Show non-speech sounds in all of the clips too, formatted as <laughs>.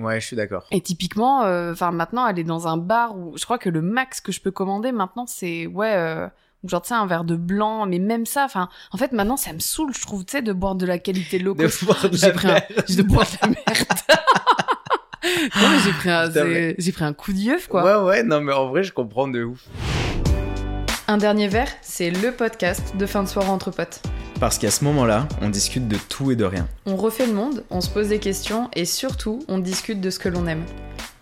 Ouais, je suis d'accord. Et typiquement, euh, enfin maintenant, aller dans un bar où je crois que le max que je peux commander maintenant, c'est ouais, euh, genre tu sais un verre de blanc, mais même ça, enfin, en fait maintenant ça me saoule, je trouve, tu sais, de boire de la qualité <laughs> De boire de J'ai pris un, merde. j'ai de boire de la merde. <laughs> non mais j'ai pris un, j'ai pris un coup d'œuf quoi. Ouais, ouais, non, mais en vrai, je comprends de ouf. Un dernier verre, c'est le podcast de fin de soirée entre potes. Parce qu'à ce moment-là, on discute de tout et de rien. On refait le monde, on se pose des questions et surtout, on discute de ce que l'on aime.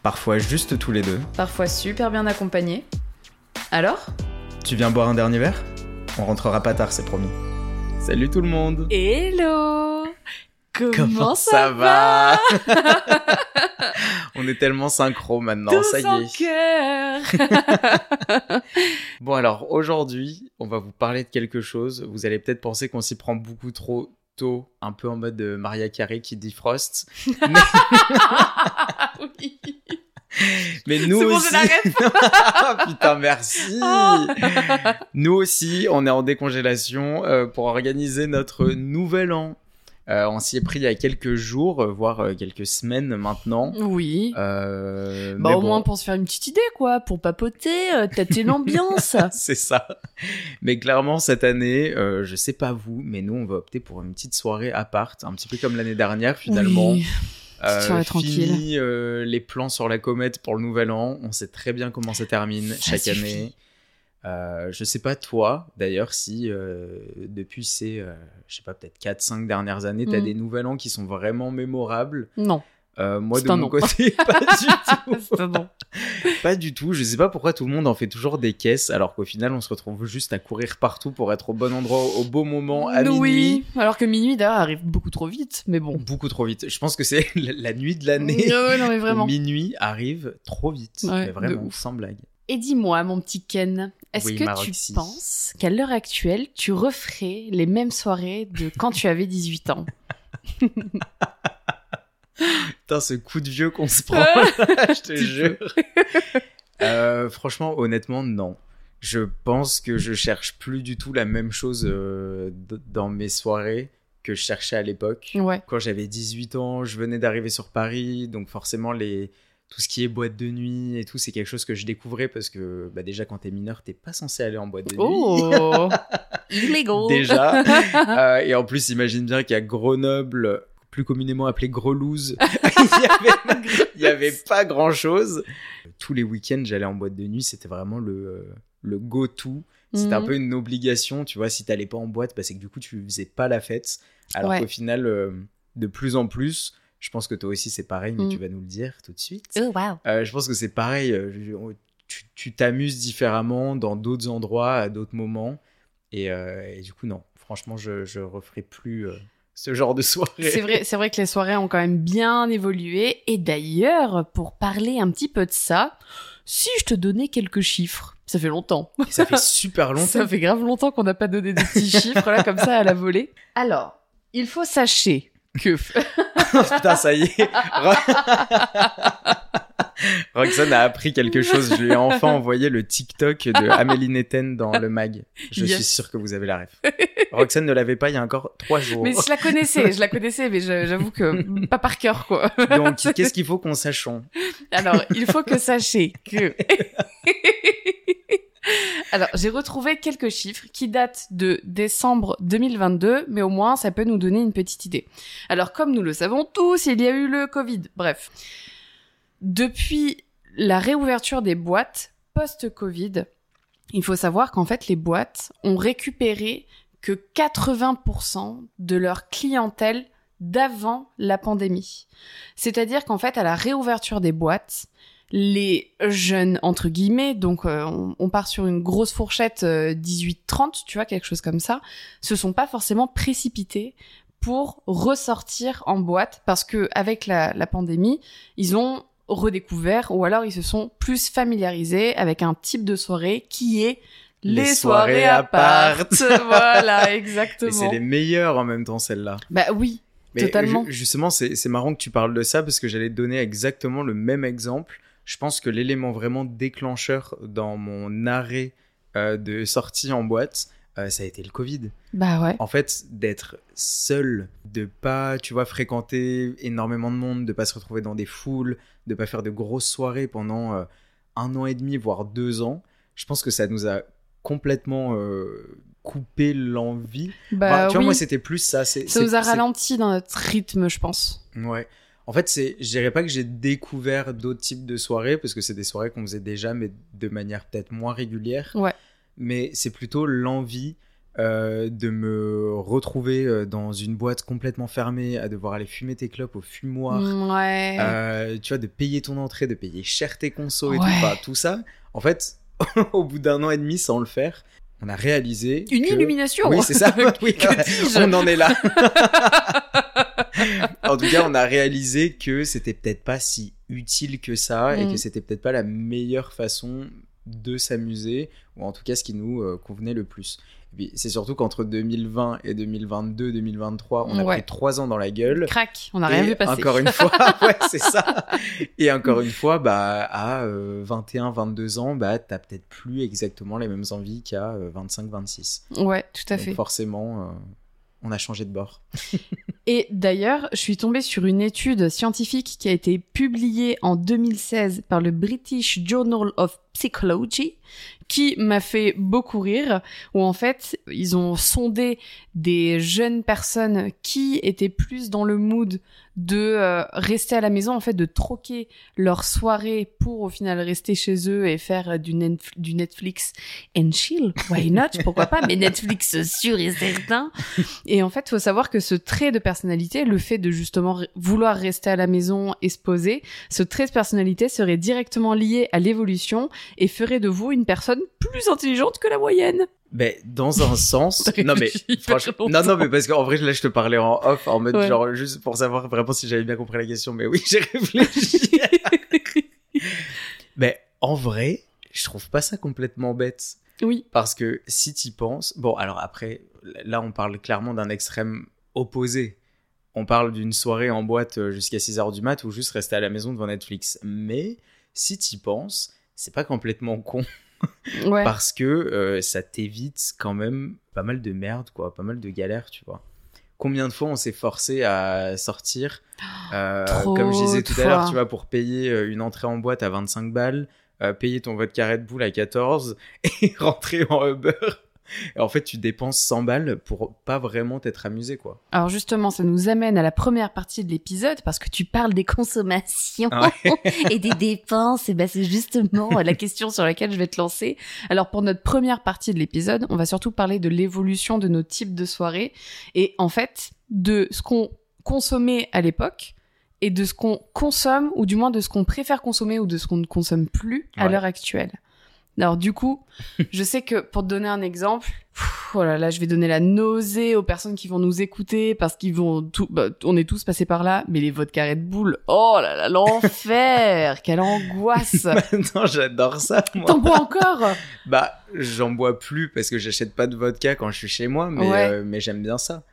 Parfois juste tous les deux. Parfois super bien accompagné. Alors? Tu viens boire un dernier verre? On rentrera pas tard, c'est promis. Salut tout le monde Hello Comment, Comment ça, ça va <laughs> On est tellement synchro maintenant, ça y est. <laughs> Bon alors aujourd'hui, on va vous parler de quelque chose. Vous allez peut-être penser qu'on s'y prend beaucoup trop tôt, un peu en mode de Maria Carey qui dit Frost. <laughs> Oui. Mais nous bon, aussi. Ah, Putain, merci. nous aussi, on est en décongélation euh, pour organiser notre nouvel an. Euh, on s'y est pris il y a quelques jours, euh, voire euh, quelques semaines maintenant. Oui. Euh, Bah au bon, moins pour se faire une petite idée quoi, pour papoter, tâter l'ambiance. <laughs> c'est ça. Mais clairement, cette année, euh, je sais pas vous, mais nous, on va opter pour une petite soirée à part, un petit peu comme l'année dernière finalement. Oui. Euh. Fini euh, les plans sur la comète pour le nouvel an. On sait très bien comment ça termine Ça chaque suffit. année. Euh, je sais pas toi, d'ailleurs, si euh, depuis ces, euh, je sais pas, peut-être 4-5 dernières années, t'as Mm. des nouvel an qui sont vraiment mémorables. Non. Euh, moi, de mon non. côté, <laughs> pas du tout. <laughs> Bon. Pas du tout. Je sais pas pourquoi tout le monde en fait toujours des caisses, alors qu'au final, on se retrouve juste à courir partout pour être au bon endroit, au beau moment, à minuit. oui. Alors que minuit d'ailleurs arrive beaucoup trop vite, mais bon. Beaucoup trop vite. Je pense que c'est <laughs> la nuit de l'année. Ouais, non mais vraiment. Minuit arrive trop vite. Ouais, mais vraiment, sans blague. Et dis-moi, mon petit Ken, est-ce Oui, que tu penses qu'à l'heure actuelle, tu referais les mêmes soirées de <laughs> quand tu avais 18 ans? Putain, ce coup de vieux qu'on se <laughs> prend, <laughs> je te jure. Euh, franchement, honnêtement, non. Je pense que je cherche plus du tout la même chose euh, dans mes soirées que je cherchais à l'époque. Ouais. Quand j'avais 18 ans, je venais d'arriver sur Paris, donc forcément les tout ce qui est boîte de nuit et tout, c'est quelque chose que je découvrais parce que bah, déjà quand t'es mineur, t'es pas censé aller en boîte de nuit. Oh <laughs> Illegal déjà. <laughs> Euh, et en plus, imagine bien qu'à Grenoble, plus communément appelé Grelouse, <laughs> il y avait, y pas grand chose. Tous les week-ends, j'allais en boîte de nuit, c'était vraiment le, le go-to. C'était un Mhm. peu une obligation, tu vois, si t'allais pas en boîte, bah, c'est que du coup, tu faisais pas la fête. Alors Ouais. qu'au final, euh, de plus en plus, je pense que toi aussi c'est pareil, mais Mhm. tu vas nous le dire tout de suite. Oh wow Euh, je pense que c'est pareil. euh, tu- Tu t'amuses différemment dans d'autres endroits, à d'autres moments. Et, euh, et du coup, non. Franchement, je, je referai plus euh, ce genre de soirée. C'est vrai, c'est vrai que les soirées ont quand même bien évolué. Et d'ailleurs, pour parler un petit peu de ça, si je te donnais quelques chiffres, ça fait longtemps. Et ça fait <laughs> super longtemps. Ça fait grave longtemps qu'on n'a pas donné des petits chiffres là comme ça à la volée. Alors, il faut sachez que <laughs> Putain, ça y est. Ro- <laughs> Roxane a appris quelque chose. Je lui ai enfin envoyé le TikTok de <laughs> Amélie Netten dans le mag. Je Yes. suis sûr que vous avez la ref. Roxane ne l'avait pas il y a encore trois jours. mais je la connaissais, je la connaissais, mais j'avoue que pas par cœur quoi. Donc, qu'est-ce qu'il faut qu'on sachons Alors, il faut que sachez que. Alors, j'ai retrouvé quelques chiffres qui datent de décembre 2022, mais au moins ça peut nous donner une petite idée. Alors, comme nous le savons tous, il y a eu le Covid. Bref. Depuis la réouverture des boîtes post-Covid, il faut savoir qu'en fait, les boîtes ont récupéré que 80% de leur clientèle d'avant la pandémie. C'est-à-dire qu'en fait, à la réouverture des boîtes, les jeunes, entre guillemets, donc euh, on, on part sur une grosse fourchette euh, 18-30, tu vois, quelque chose comme ça, se sont pas forcément précipités pour ressortir en boîte parce que avec la, la pandémie, ils ont redécouvert ou alors ils se sont plus familiarisés avec un type de soirée qui est les, Les soirées, à part. <laughs> voilà, Et <laughs> exactement. c'est les meilleurs en même temps, celle-là. Bah oui, Mais Totalement. ju- justement, c'est c'est marrant que tu parles de ça parce que j'allais te donner exactement le même exemple. Je pense que l'élément vraiment déclencheur dans mon arrêt euh, de sortie en boîte, euh, ça a été le Covid. Bah ouais. En fait, d'être seul, de pas, tu vois, fréquenter énormément de monde, de pas se retrouver dans des foules, de pas faire de grosses soirées pendant euh, un an et demi, voire deux ans, je pense que ça nous a complètement euh, coupé l'envie. Bah Enfin, tu vois, oui. moi, c'était plus ça. ça nous a ralenti dans notre rythme, je pense. Ouais. En fait, c'est, je dirais pas que j'ai découvert d'autres types de soirées, parce que c'est des soirées qu'on faisait déjà, mais de manière peut-être moins régulière. Ouais. Mais c'est plutôt l'envie euh, de me retrouver euh, dans une boîte complètement fermée, à devoir aller fumer tes clopes au fumoir. Mm, Ouais. Euh, tu vois, de payer ton entrée, de payer cher tes consos et Ouais. tout. Enfin, tout ça, en fait, <laughs> au bout d'un an et demi sans le faire, on a réalisé. Une que- illumination. Oui, c'est ça. <laughs> <laughs> oui, Que on en est là. En tout cas, on a réalisé que c'était peut-être pas si utile que ça et Mm. que c'était peut-être pas la meilleure façon de s'amuser ou en tout cas ce qui nous euh, convenait le plus. C'est surtout qu'entre 2020 et 2022, 2023, on a Ouais. pris trois ans dans la gueule. Crac, on n'a rien vu passer. Encore une fois, <laughs> ouais, c'est ça. Et encore une fois, bah, à euh, 21, 22 ans, bah, t'as peut-être plus exactement les mêmes envies qu'à euh, 25, 26. Ouais, tout à Donc fait. forcément, euh, on a changé de bord. <laughs> Et d'ailleurs, je suis tombée sur une étude scientifique qui a été publiée en 2016 par le British Journal of Psychology, qui m'a fait beaucoup rire, où en fait, ils ont sondé des jeunes personnes qui étaient plus dans le mood de euh, rester à la maison, en fait, de troquer leur soirée pour au final rester chez eux et faire euh, du, Netf- du Netflix and chill. Why not? <laughs> Pourquoi pas? Mais Netflix sûr et certain. Et en fait, faut savoir que ce trait de personnalité, le fait de justement vouloir rester à la maison et se poser, ce trait de personnalité serait directement lié à l'évolution et ferait de vous une personne plus intelligente que la moyenne. Ben, dans un <laughs> sens. Non, mais <laughs> franchement. Non, non, mais parce qu'en vrai, là, je te parlais en off, en mode Ouais. genre, juste pour savoir vraiment si j'avais bien compris la question. Mais oui, <laughs> j'ai réfléchi. mais en vrai, je trouve pas ça complètement bête. Oui, Parce que si t'y penses. Bon, alors après, là, on parle clairement d'un extrême opposé. On parle d'une soirée en boîte euh, jusqu'à 6h du mat ou juste rester à la maison devant Netflix. Mais si t'y penses, c'est pas complètement con <laughs> ouais. parce que euh, ça t'évite quand même pas mal de merde, quoi, pas mal de galères, tu vois. Combien de fois on s'est forcé à sortir, <gasps> euh, comme je disais tout à l'heure, tu vois, pour payer euh, une entrée en boîte à 25 balles, euh, payer ton vodka Red Bull à 14 <laughs> et rentrer en Uber. Et en fait, tu dépenses 100 balles pour pas vraiment t'être amusé, quoi. Alors justement, ça nous amène à la première partie de l'épisode parce que tu parles des consommations Ah <laughs> et des dépenses. Et ben c'est justement la question sur laquelle je vais te lancer. Alors pour notre première partie de l'épisode, on va surtout parler de l'évolution de nos types de soirées et en fait de ce qu'on consommait à l'époque et de ce qu'on consomme ou du moins de ce qu'on préfère consommer ou de ce qu'on ne consomme plus à Ouais. l'heure actuelle. Alors du coup, <laughs> je sais que pour te donner un exemple, pff, oh là là, je vais donner la nausée aux personnes qui vont nous écouter parce qu'ils vont tout, bah, on est tous passés par là, mais les vodka Red Bull, oh là là, l'enfer, <laughs> quelle angoisse. Maintenant, j'adore ça, moi. T'en bois encore? <laughs> Bah, j'en bois plus parce que j'achète pas de vodka quand je suis chez moi, mais, Ouais. euh, mais j'aime bien ça.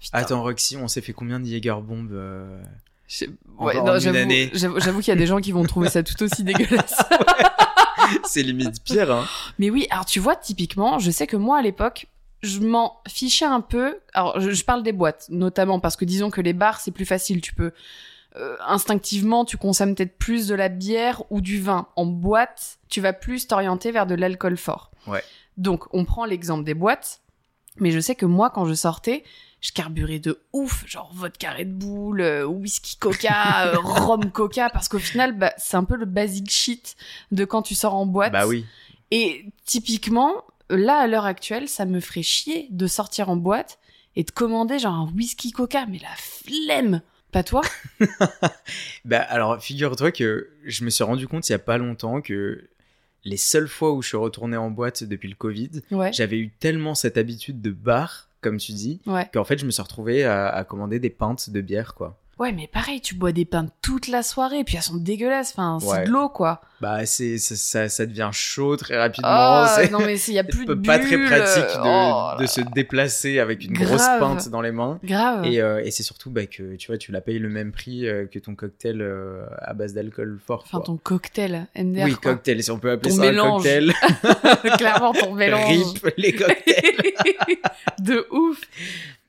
Putain. Attends, Roxy, on s'est fait combien de Jägerbomb euh Je- En- ouais, non, j'avoue qu'il y a des gens qui vont trouver ça tout aussi dégueulasse. <laughs> C'est limite pire, hein. Mais oui, alors tu vois, typiquement, je sais que moi à l'époque, je m'en fichais un peu. Alors, je, je parle des boîtes, notamment parce que disons que les bars, c'est plus facile. Tu peux euh, instinctivement, tu consommes peut-être plus de la bière ou du vin. En boîte, tu vas plus t'orienter vers de l'alcool fort. Ouais. Donc, on prend l'exemple des boîtes. Mais je sais que moi, quand je sortais, je carburais de ouf, genre vodka Red Bull, euh, whisky Coca, euh, <laughs> rhum Coca, parce qu'au final, bah, c'est un peu le basic shit de quand tu sors en boîte. Bah oui. Et typiquement, là, à l'heure actuelle, ça me ferait chier de sortir en boîte et de commander genre un whisky coca, mais la flemme Pas toi? <laughs> Bah alors, figure-toi que je me suis rendu compte il y a pas longtemps que les seules fois où je suis retourné en boîte depuis le Covid, Ouais. j'avais eu tellement cette habitude de bar, comme tu dis, Ouais. qu'en fait, je me suis retrouvé à, à commander des pintes de bière, quoi. Ouais, mais pareil, tu bois des pintes toute la soirée, puis elles sont dégueulasses. Enfin, c'est Ouais. de l'eau, quoi. Bah, c'est, ça, devient chaud très rapidement. Oh, <laughs> c'est non, mais il y a plus de pas très pratique de, oh de se déplacer avec une Grave. grosse pinte dans les mains. Grave. Et, euh, et c'est surtout bah, que tu vois, tu la payes le même prix euh, que ton cocktail euh, à base d'alcool fort. Enfin, quoi. ton cocktail, MDR. oui, quoi. cocktail, si on peut appeler Ton ça mélange. un cocktail. <laughs> Clairement, ton <laughs> mélange. Rip les cocktails. de ouf.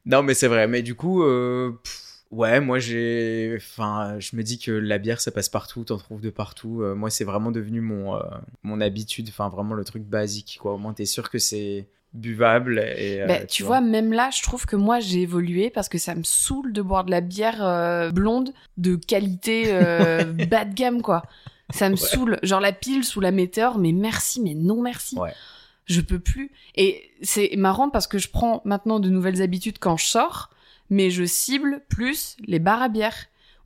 non, mais c'est vrai. Mais du coup, pff, ouais, moi j'ai. Enfin, je me dis que la bière, ça passe partout, t'en trouves de partout. Euh, moi, c'est vraiment devenu mon, euh, mon habitude. Enfin, vraiment le truc basique, quoi. Au moins, t'es sûr que c'est buvable. Et, euh, Bah, tu vois, même là, je trouve que moi, j'ai évolué parce que ça me saoule de boire de la bière euh, blonde de qualité euh, <laughs> bas de gamme, quoi. Ça me saoule. Genre la pile sous la météore, mais merci, mais non merci. Ouais. Je peux plus. Et c'est marrant parce que je prends maintenant de nouvelles habitudes quand je sors, mais je cible plus les bars à bière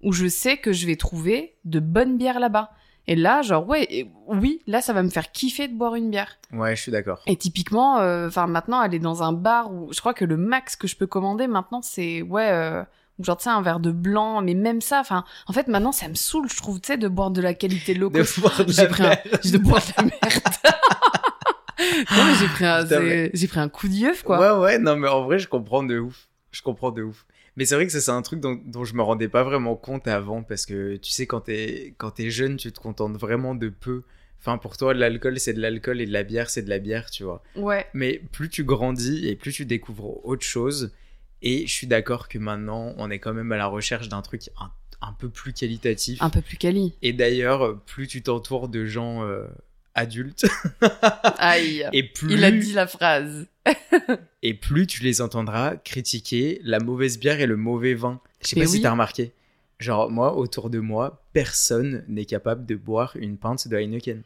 où je sais que je vais trouver de bonnes bières là-bas. Et là, genre, ouais, et- oui, là, ça va me faire kiffer de boire une bière. Ouais, je suis d'accord. Et typiquement, euh, enfin maintenant, aller dans un bar où je crois que le max que je peux commander maintenant, c'est ouais, euh, genre tu sais un verre de blanc, mais même ça, enfin, en fait maintenant ça me saoule, je trouve, tu sais, de boire de la qualité De locale. boire de la pris un, bière. j'ai <laughs> de boire de la merde. <laughs> non mais j'ai pris un, pris coup d'œuf quoi. Ouais, ouais, non, mais en vrai, je comprends de ouf. Je comprends de ouf. Mais c'est vrai que ça, c'est un truc dont, dont je me rendais pas vraiment compte avant parce que tu sais, quand t'es, quand t'es jeune, tu te contentes vraiment de peu. Enfin, pour toi, de l'alcool, c'est de l'alcool et de la bière, c'est de la bière, tu vois. Ouais. Mais plus tu grandis et plus tu découvres autre chose. Et je suis d'accord que maintenant, on est quand même à la recherche d'un truc un, un peu plus qualitatif. Un peu plus quali. Et d'ailleurs, plus tu t'entoures de gens euh, adultes, Aïe. <laughs> et plus Il a dit la phrase. <laughs> et plus tu les entendras critiquer la mauvaise bière et le mauvais vin. Je sais pas si t'as remarqué. Genre, moi, autour de moi, personne n'est capable de boire une pinte de Heineken.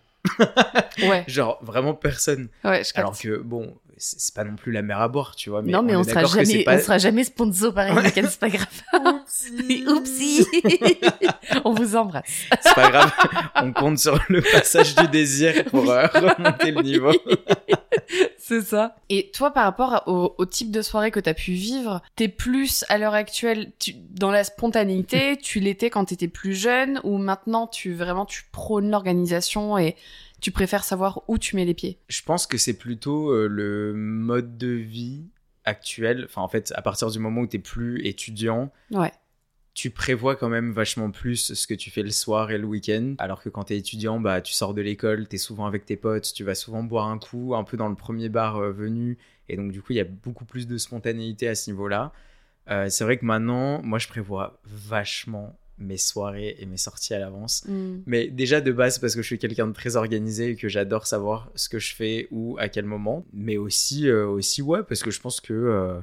Ouais. <laughs> Genre, vraiment personne. Ouais, je Alors que, bon, c'est pas non plus la mer à boire, tu vois. Mais non mais on, on, sera jamais, pas... on sera jamais sponsor par Heineken, c'est pas grave. <laughs> Oupsie. <laughs> <laughs> on vous embrasse. C'est pas grave. on compte sur le passage du désir pour euh, remonter le niveau. C'est ça. Et toi, par rapport au, au type de soirée que t'as pu vivre, t'es plus à l'heure actuelle tu- dans la spontanéité, tu l'étais quand t'étais plus jeune, ou maintenant tu vraiment tu prônes l'organisation et tu préfères savoir où tu mets les pieds? Je pense que c'est plutôt euh, le mode de vie actuel. Enfin, en fait, à partir du moment où t'es plus étudiant, Ouais. tu prévois quand même vachement plus ce que tu fais le soir et le week-end. Alors que quand t'es étudiant, bah, tu sors de l'école, t'es souvent avec tes potes, tu vas souvent boire un coup, un peu dans le premier bar euh, venu. Et donc, du coup, il y a beaucoup plus de spontanéité à ce niveau-là. Euh, c'est vrai que maintenant, moi, je prévois vachement mes soirées et mes sorties à l'avance. Hmm. Mais déjà de base parce que je suis quelqu'un de très organisé et que j'adore savoir ce que je fais ou à quel moment. Mais aussi, euh, aussi ouais, parce que je pense que, euh,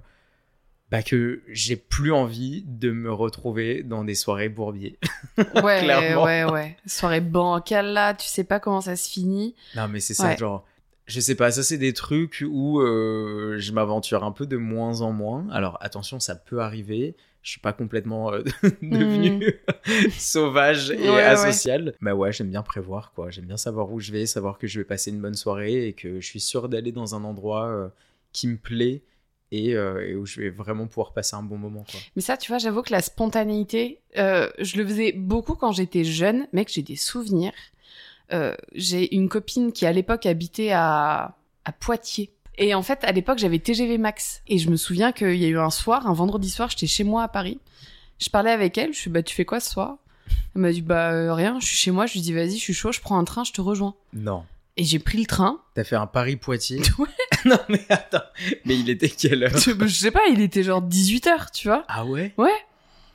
bah, que j'ai plus envie de me retrouver dans des soirées bourbier. <laughs> Ouais, Clairement. ouais, ouais. Soirée bancale là, tu sais pas comment ça se finit. non mais c'est ça, Ouais. genre, je sais pas, ça c'est des trucs où euh, je m'aventure un peu de moins en moins. Alors attention, ça peut arriver. Je suis pas complètement euh, <laughs> devenu <laughs> sauvage et Hmm. Ouais, ouais. asocial. Mais ouais, j'aime bien prévoir quoi. J'aime bien savoir où je vais, savoir que je vais passer une bonne soirée et que je suis sûr d'aller dans un endroit euh, qui me plaît et, euh, et où je vais vraiment pouvoir passer un bon moment quoi. Mais ça, tu vois, j'avoue que la spontanéité, euh, je le faisais beaucoup quand j'étais jeune. Mec, j'ai des souvenirs. J'ai une copine qui, à l'époque, habitait à, à Poitiers. Et en fait, à l'époque, j'avais TGV Max. Et je me souviens qu'il y a eu un soir, un vendredi soir, j'étais chez moi à Paris. Je parlais avec elle, je suis bah, tu fais quoi ce soir? Elle m'a dit, bah, euh, rien, je suis chez moi. Je lui dis, vas-y, je suis chaud, je prends un train, je te rejoins. Non. Et j'ai pris le train. T'as fait un Paris-Poitiers <laughs> Ouais. <laughs> Non mais attends, mais il était quelle heure? Je, sais pas, il était genre 18h, tu vois. Ah ouais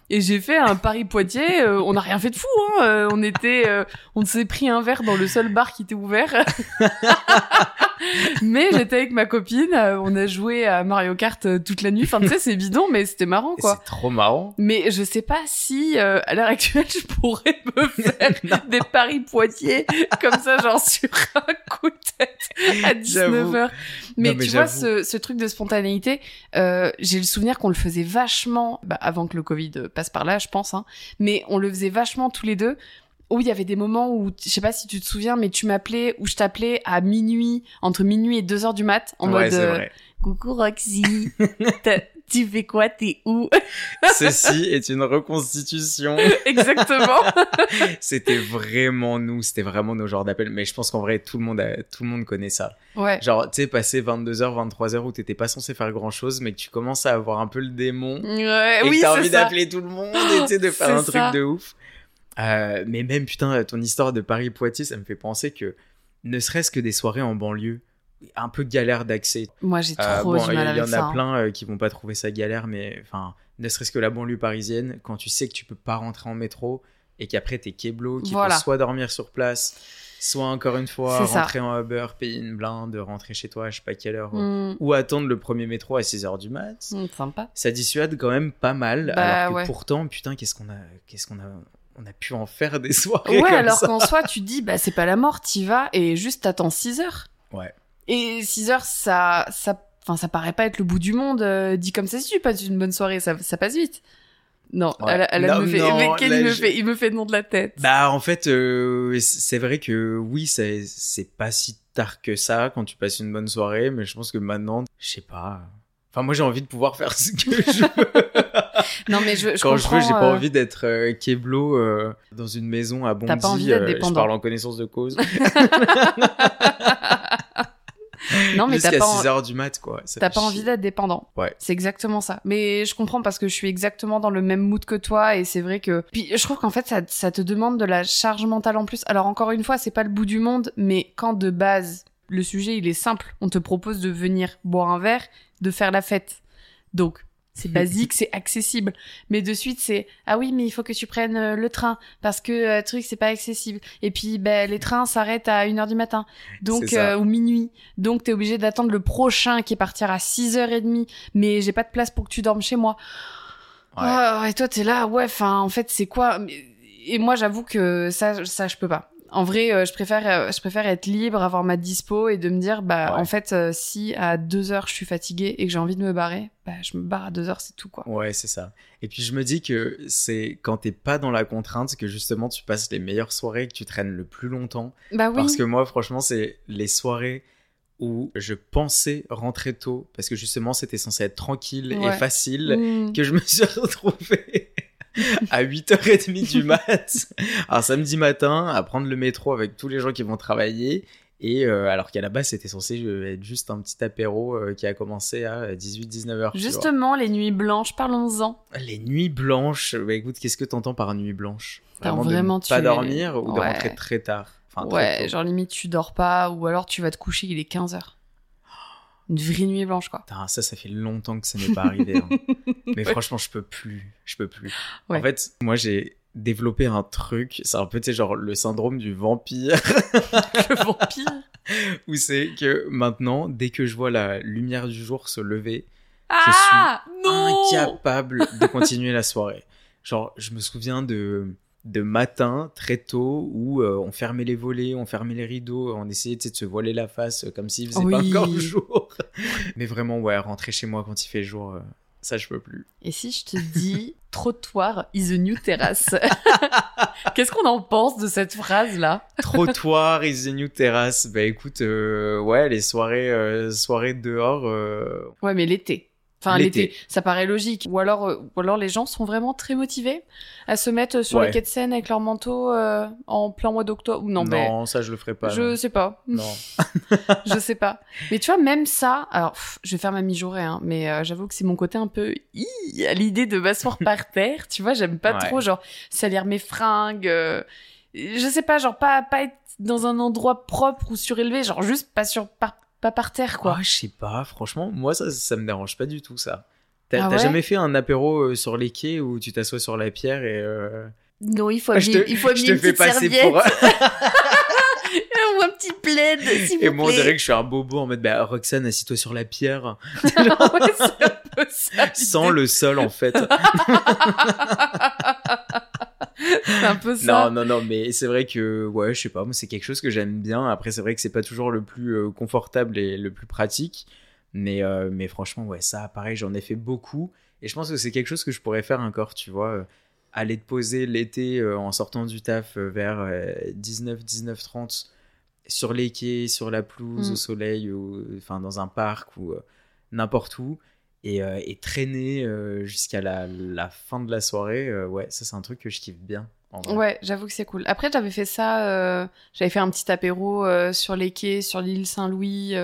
Et j'ai fait un Paris-Poitiers. euh, on n'a rien fait de fou. Hein. euh, on était, euh, on s'est pris un verre dans le seul bar qui était ouvert. <laughs> mais j'étais avec ma copine. euh, on a joué à Mario Kart euh, toute la nuit. Enfin, tu sais, c'est bidon, mais c'était marrant, quoi. C'est trop marrant. Mais je sais pas si euh, à l'heure actuelle je pourrais me <laughs> faire des paris Poitiers comme ça, genre sur un coup à 19h. Mais, mais tu vois, ce, ce truc de spontanéité, euh, j'ai le souvenir qu'on le faisait vachement, bah, avant que le Covid passe par là, je pense, hein, mais on le faisait vachement tous les deux. Où il y avait des moments où, je sais pas si tu te souviens, mais tu m'appelais ou je t'appelais à minuit, entre minuit et 2 heures du mat, en ouais, mode euh. Coucou Roxy. <laughs> Tu fais quoi? T'es où? <laughs> Ceci est une reconstitution. <laughs> Exactement. <laughs> c'était vraiment nous, c'était vraiment nos genres d'appels. Mais je pense qu'en vrai, tout le monde, a- tout le monde connaît ça. Ouais. Genre, tu sais, passer 22h, 23h où t'étais pas censé faire grand chose, mais que tu commences à avoir un peu le démon. Ouais, et oui, t'as envie d'appeler tout le monde et de <gasps> faire un truc ça. de ouf. Euh, mais même, putain, ton histoire de Paris-Poitiers, ça me fait penser que ne serait-ce que des soirées en banlieue, un peu galère d'accès. Moi, j'ai Euh, trop bon, du il y, mal il y avec en a ça. hein. plein euh, qui vont pas trouver ça galère, mais enfin, ne serait-ce que la banlieue parisienne, quand tu sais que tu peux pas rentrer en métro et qu'après t'es keblo, qu'il Voilà. faut soit dormir sur place, soit encore une fois ça. rentrer en Uber, payer une blinde, rentrer chez toi à je sais pas quelle heure, Mm, ou attendre le premier métro à 6h du mat. mm, sympa. Ça dissuade quand même pas mal, Bah, alors que ouais. pourtant, putain, qu'est-ce qu'on a, qu'est-ce qu'on a, on a pu en faire des soirées Ouais, comme alors qu'en soi, tu dis, bah, c'est pas la mort, t'y vas et juste t'attends 6 heures. Ouais. Et 6 heures, ça, ça, enfin, ça paraît pas être le bout du monde, euh, dit comme ça, si tu passes une bonne soirée, ça, ça passe vite. Non, Ouais. elle, elle Non, me fait, non, mais quel là, il me je- fait, il me fait le nom de la tête. Bah en fait, euh, c'est vrai que oui, c'est c'est pas si tard que ça quand tu passes une bonne soirée, mais je pense que maintenant, je sais pas. Enfin moi j'ai envie de pouvoir <laughs> faire ce que je veux. <laughs> non, mais je, je quand je veux, j'ai pas euh, envie d'être euh, keblo euh, dans une maison à Bondy. T'as pas envie d'être euh, je parle en connaissance de cause. <laughs> Non, mais t'as Jusqu'à pas, en- 6 heures du mat quoi. T'as pas envie d'être dépendant. Ouais. C'est exactement ça. Mais je comprends parce que je suis exactement dans le même mood que toi et c'est vrai que. Puis je trouve qu'en fait ça, ça te demande de la charge mentale en plus. Alors encore une fois, c'est pas le bout du monde, mais quand de base le sujet il est simple, on te propose de venir boire un verre, de faire la fête. Donc c'est <laughs> basique, c'est accessible. Mais de suite c'est ah oui mais il faut que tu prennes euh, le train parce que euh, truc c'est pas accessible. Et puis ben les trains s'arrêtent à 1h du matin. Donc euh, ou minuit. Donc t'es obligé d'attendre le prochain qui partira à 6h30 mais j'ai pas de place pour que tu dormes chez moi. Ouais. Ah, et toi t'es là ouais enfin en fait c'est quoi? Et moi j'avoue que ça ça je peux pas. En vrai, euh, je préfère euh, je préfère être libre, avoir ma dispo et de me dire bah Ouais. en fait euh, si à 2 heures je suis fatiguée et que j'ai envie de me barrer, bah je me barre à 2 heures, c'est tout quoi. Ouais, c'est ça. Et puis je me dis que c'est quand t'es pas dans la contrainte que justement tu passes les meilleures soirées, que tu traînes le plus longtemps. Bah oui. Parce que moi, franchement, c'est les soirées où je pensais rentrer tôt, parce que justement, c'était censé être tranquille et facile, Mm. que je me suis <laughs> retrouvé à 8h30 du mat, un samedi matin, à prendre le métro avec tous les gens qui vont travailler. Et euh, alors qu'à la base, c'était censé euh, être juste un petit apéro euh, qui a commencé à 18-19 heures. tu vois. Justement, les nuits blanches, parlons-en. Les nuits blanches, bah écoute, qu'est-ce que t'entends par nuit blanche? De vraiment, ne pas dormir ou de rentrer très tard? Enfin, ouais, genre limite tu dors pas ou alors tu vas te coucher, il est 15h. Une vraie nuit blanche quoi. Putain, ça, ça fait longtemps que ça n'est pas arrivé. hein. <laughs> Mais Ouais. franchement, je peux plus. Je peux plus. Ouais. En fait, moi, j'ai développé un truc. C'est un peu, tu sais, genre le syndrome du vampire. <laughs> Le vampire. <laughs> où c'est que maintenant, dès que je vois la lumière du jour se lever, Ah non incapable de continuer la soirée. Genre, je me souviens de de matin très tôt où euh, on fermait les volets, on fermait les rideaux, on essayait de se voiler la face euh, comme s'il faisait pas Oui. encore <laughs> jour. Mais vraiment, ouais, rentrer chez moi quand il fait jour, euh, ça je peux plus. Et si je te dis trottoir is a new terrace <laughs> Qu'est-ce qu'on en pense de cette phrase là Trottoir is the new terrace. Bah écoute, ouais, les soirées, soirées dehors. Ouais, mais l'été. Enfin, L'été. ça paraît logique. Ou alors, euh, ou alors les gens sont vraiment très motivés à se mettre sur Ouais. les quais de Seine avec leur manteau euh, en plein mois d'octobre. Non, mais ça je le ferai pas. je non. sais pas. Non. <laughs> <laughs> je sais pas. Mais tu vois, même ça, alors pff, je vais faire ma mijaurée, hein, mais euh, j'avoue que c'est mon côté un peu à l'idée de m'asseoir <laughs> par terre. Tu vois, j'aime pas Ouais. trop, genre, salir mes fringues. euh, je sais pas, genre, pas, pas être dans un endroit propre ou surélevé, genre, juste pas sur, par, pas par terre, quoi. Ah, je sais pas, franchement, moi ça, ça me dérange pas du tout ça. T'as Ah ouais jamais fait un apéro euh, sur les quais où tu t'assois sur la pierre et. euh, Non, il faut <laughs> je amener, te, il faut <laughs> je amener te une fais petite passer serviette pour. ou <laughs> un petit plaid, s'il et vous moi on dirait que je suis un bobo en mode bah Roxane, assis-toi sur la pierre. Ouais, ça, Sans le sol en fait. <laughs> C'est un peu ça. Non, non, non, mais c'est vrai que, ouais, je sais pas, moi, c'est quelque chose que j'aime bien. Après, c'est vrai que c'est pas toujours le plus euh, confortable et le plus pratique. Mais, euh, mais franchement, ouais, ça, pareil, j'en ai fait beaucoup. Et je pense que c'est quelque chose que je pourrais faire encore, tu vois. euh, aller te poser l'été euh, en sortant du taf vers 19, 19, 30 sur les quais, sur la pelouse, Mm. au soleil, ou enfin dans un parc ou n'importe où. Et, euh, et traîner euh, jusqu'à la, fin de la soirée, euh, ouais, ça c'est un truc que je kiffe bien. Ouais, j'avoue que c'est cool. Après, j'avais fait ça, j'avais fait un petit apéro sur les quais, sur l'île Saint-Louis.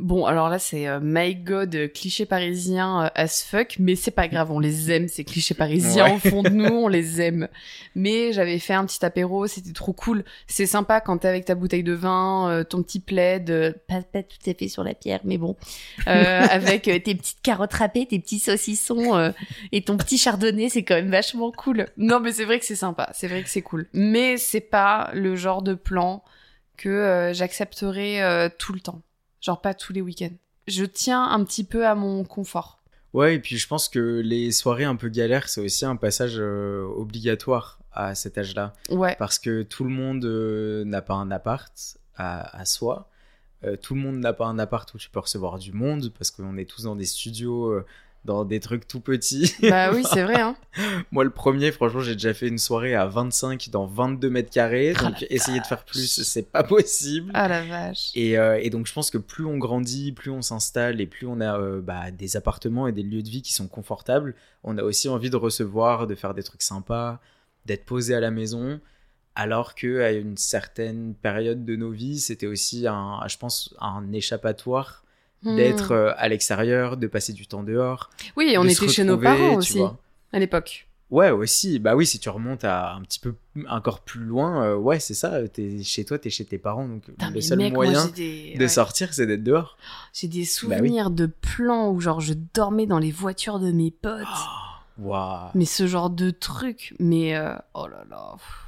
Bon, alors là, c'est euh, my god, euh, cliché parisien euh, as fuck, mais c'est pas grave, on les aime, ces clichés parisiens Ouais. au fond de nous, on les aime. Mais j'avais fait un petit apéro, c'était trop cool. C'est sympa quand t'es avec ta bouteille de vin, euh, ton petit plaid, euh, pas, pas tout à fait sur la pierre, mais bon, euh, <laughs> avec tes petites carottes râpées, tes petits saucissons euh, et ton petit chardonnay, c'est quand même vachement cool. Non, mais c'est vrai que c'est sympa, c'est vrai que c'est cool. Mais c'est pas le genre de plan que j'accepterai euh, tout le temps. Genre pas tous les week-ends. Je tiens un petit peu à mon confort. Ouais, et puis je pense que les soirées un peu galères, c'est aussi un passage euh, obligatoire à cet âge-là. Ouais. Parce que tout le monde euh, n'a pas un appart à, à soi. Euh, tout le monde n'a pas un appart où tu peux recevoir du monde, parce qu'on est tous dans des studios, dans des trucs tout petits. <laughs> Bah oui, c'est vrai, hein. <laughs> Moi, le premier, franchement, j'ai déjà fait une soirée à 25 dans 22 mètres carrés. Ah, Donc, essayer de faire plus, c'est pas possible. Ah la vache. Et, euh, et donc, je pense que plus on grandit, plus on s'installe et plus on a euh, bah, des appartements et des lieux de vie qui sont confortables, on a aussi envie de recevoir, de faire des trucs sympas, d'être posé à la maison. Alors que à une certaine période de nos vies, c'était aussi un, je pense, un échappatoire Hmm. d'être euh, à l'extérieur, de passer du temps dehors. Oui, on de était chez nos parents aussi, vois. à l'époque. Ouais, aussi. Bah oui, si tu remontes à un petit peu encore plus loin, euh, ouais, c'est ça. T'es chez toi, t'es chez tes parents, donc le seul mec, moyen des... de ouais. sortir, c'est d'être dehors. J'ai des Bah oui. souvenirs de plans où genre je dormais dans les voitures de mes potes. Waouh. Mais ce genre de truc, mais euh, oh là là. pff.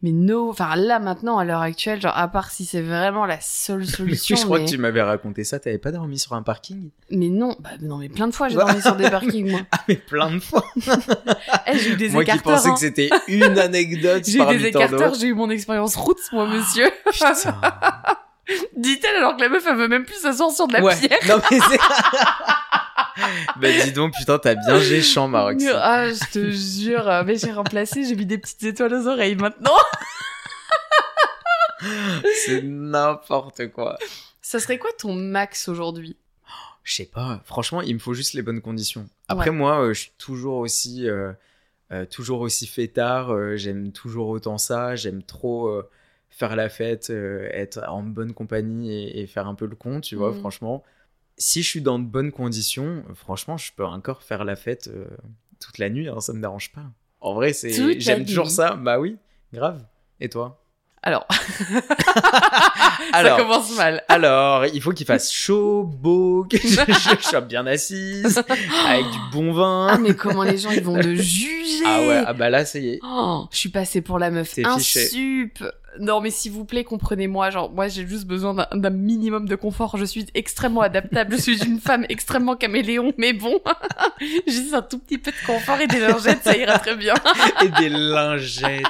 Mais no, enfin là maintenant à l'heure actuelle, genre à part si c'est vraiment la seule <laughs> Mais solution, je crois mais, que tu m'avais raconté ça. T'avais pas dormi sur un parking? Mais non, bah non mais plein de fois j'ai Bah. dormi sur des <laughs> parkings moi. Ah, mais plein de fois. <laughs> Eh, j'ai eu des Moi qui écarteurs. pensais hein. que c'était une anecdote J'ai eu des écarteurs, j'ai eu mon expérience route, moi monsieur. Putain. Dit-elle alors que la meuf elle veut même plus s'asseoir sur de la ouais. pierre. Non mais c'est. Bah dis donc, putain, t'as bien géchant, Maroc. Ah, je te jure, mais j'ai remplacé, j'ai mis des petites étoiles aux oreilles maintenant. <laughs> C'est n'importe quoi. Ça serait quoi ton max aujourd'hui? Je sais pas. Franchement, il me faut juste les bonnes conditions. Après, Ouais. moi, euh, je suis toujours aussi, euh, euh, toujours aussi fêtard. j'aime toujours autant ça. J'aime trop faire la fête, être en bonne compagnie et, et faire un peu le con, tu vois. Mhm. Franchement, si je suis dans de bonnes conditions, euh, franchement, je peux encore faire la fête euh, toute la nuit. Hein, ça me dérange pas. En vrai, c'est, j'aime toujours ça. Bah oui, grave. Et toi? Alors, <laughs> Alors, ça commence mal. alors, il faut qu'il fasse chaud, beau, <laughs> que je, je sois bien assise, <gasps> avec du bon vin. Ah mais comment les gens ils vont te <laughs> juger Ah ouais, ah bah là, ça y est. Oh, je suis passée pour la meuf insup. Non mais s'il vous plaît, comprenez-moi. Genre moi j'ai juste besoin d'un- d'un minimum de confort. Je suis extrêmement adaptable. Je suis une femme extrêmement caméléon. Mais bon, juste un tout petit peu de confort et des lingettes, ça ira très bien. Et des lingettes.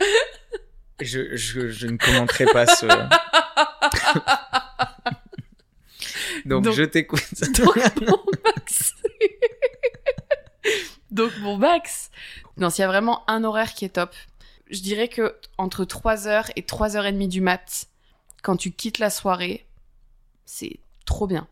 <laughs> Je, je, je ne commenterai pas ce... <laughs> Donc, Donc- je t'écoute. <laughs> Donc mon max. Donc mon max. Non, s'il y a vraiment un horaire qui est top, je dirais que entre 3h et 3h30 du mat, quand tu quittes la soirée, c'est trop bien.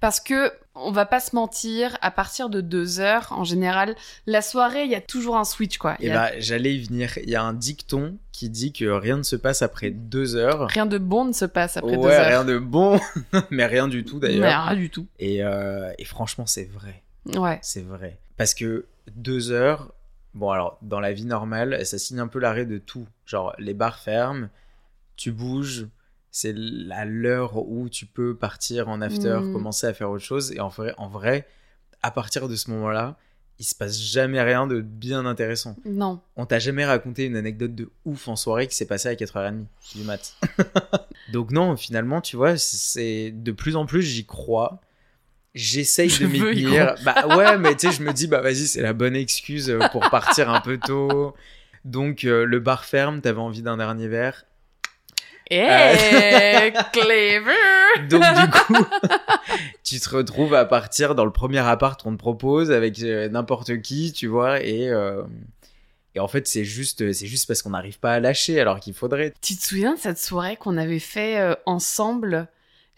Parce que, on va pas se mentir, à partir de 2h, en général, la soirée, il y a toujours un switch, quoi. Et y a bah, j'allais y venir. Il y a un dicton qui dit que rien ne se passe après deux heures. Rien de bon ne se passe après 2 ouais, heures. rien de bon, <laughs> mais rien du tout Mais d'ailleurs. rien du tout. Et, euh, et franchement, c'est vrai. Ouais. C'est vrai. Parce que deux heures, bon alors dans la vie normale, ça signe un peu l'arrêt de tout. Genre les bars ferment, tu bouges, c'est la l'heure où tu peux partir en after, Mm. commencer à faire autre chose. Et en vrai, en vrai, à partir de ce moment-là, il se passe jamais rien de bien intéressant. Non. On t'a jamais raconté une anecdote de ouf en soirée qui s'est passée à 4h30 du mat. <laughs> Donc non, finalement, tu vois, c'est de plus en plus j'y crois. J'essaye Je de m'y tenir. Bah ouais, mais tu sais, je me dis bah vas-y, c'est la bonne excuse euh, pour partir un peu tôt. Donc euh, le bar ferme, t'avais envie d'un dernier verre. Eh, clever <laughs> Donc du coup, <laughs> tu te retrouves à partir dans le premier appart qu'on te propose avec euh, n'importe qui, tu vois, et euh, et en fait c'est juste c'est juste parce qu'on n'arrive pas à lâcher alors qu'il faudrait. Tu te souviens de cette soirée qu'on avait fait euh, ensemble?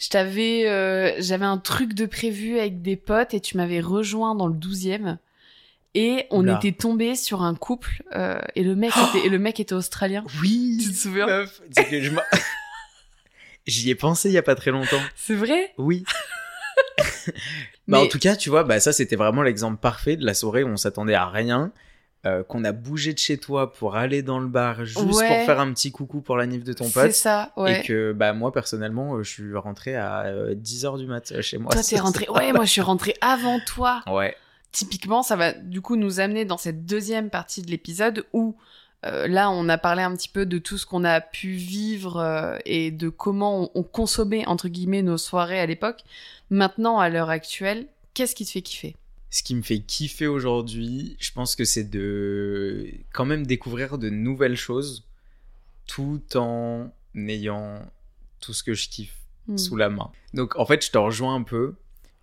Je t'avais, euh, j'avais un truc de prévu avec des potes et tu m'avais rejoint dans le 12e. Et on était tombé sur un couple euh, et le mec <gasps> était, et le mec était australien. Oui. <laughs> Tu te souviens? Meuf, que je <laughs> J'y ai pensé il y a pas très longtemps. C'est vrai? Oui. <laughs> Bah, en Mais- tout cas, tu vois, bah, ça c'était vraiment l'exemple parfait de la soirée où on s'attendait à rien, euh, qu'on a bougé de chez toi pour aller dans le bar juste Ouais. pour faire un petit coucou pour la nif de ton C'est pote. ça, ouais. Et que bah, moi personnellement, euh, je suis rentré à 10h du mat euh, chez moi. Toi, t'es rentré. Ouais, moi, je suis rentrée avant toi. Ouais. Typiquement, ça va du coup nous amener dans cette deuxième partie de l'épisode où euh, là, on a parlé un petit peu de tout ce qu'on a pu vivre euh, et de comment on, on consommait entre guillemets nos soirées à l'époque. Maintenant, à l'heure actuelle, qu'est-ce qui te fait kiffer? Ce qui me fait kiffer aujourd'hui, je pense que c'est de quand même découvrir de nouvelles choses tout en ayant tout ce que je kiffe Hmm. sous la main. Donc en fait, je te rejoins un peu